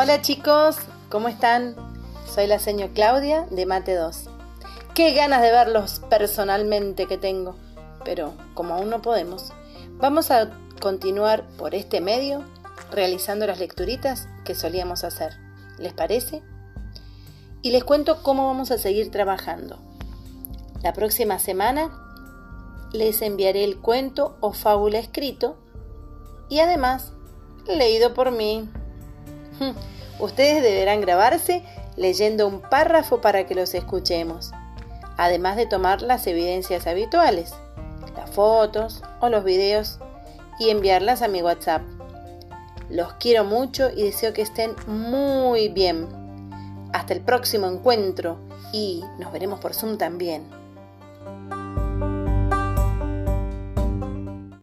Hola chicos, ¿cómo están? Soy la señora Claudia de Mate 2. Qué ganas de verlos personalmente que tengo, pero como aún no podemos, vamos a continuar por este medio realizando las lecturitas que solíamos hacer. ¿Les parece? Y les cuento cómo vamos a seguir trabajando. La próxima semana les enviaré el cuento o fábula escrito y además leído por mí. Ustedes deberán grabarse leyendo un párrafo para que los escuchemos, además de tomar las evidencias habituales, las fotos o los videos y enviarlas a mi WhatsApp. Los quiero mucho y deseo que estén muy bien. Hasta el próximo encuentro y nos veremos por Zoom también.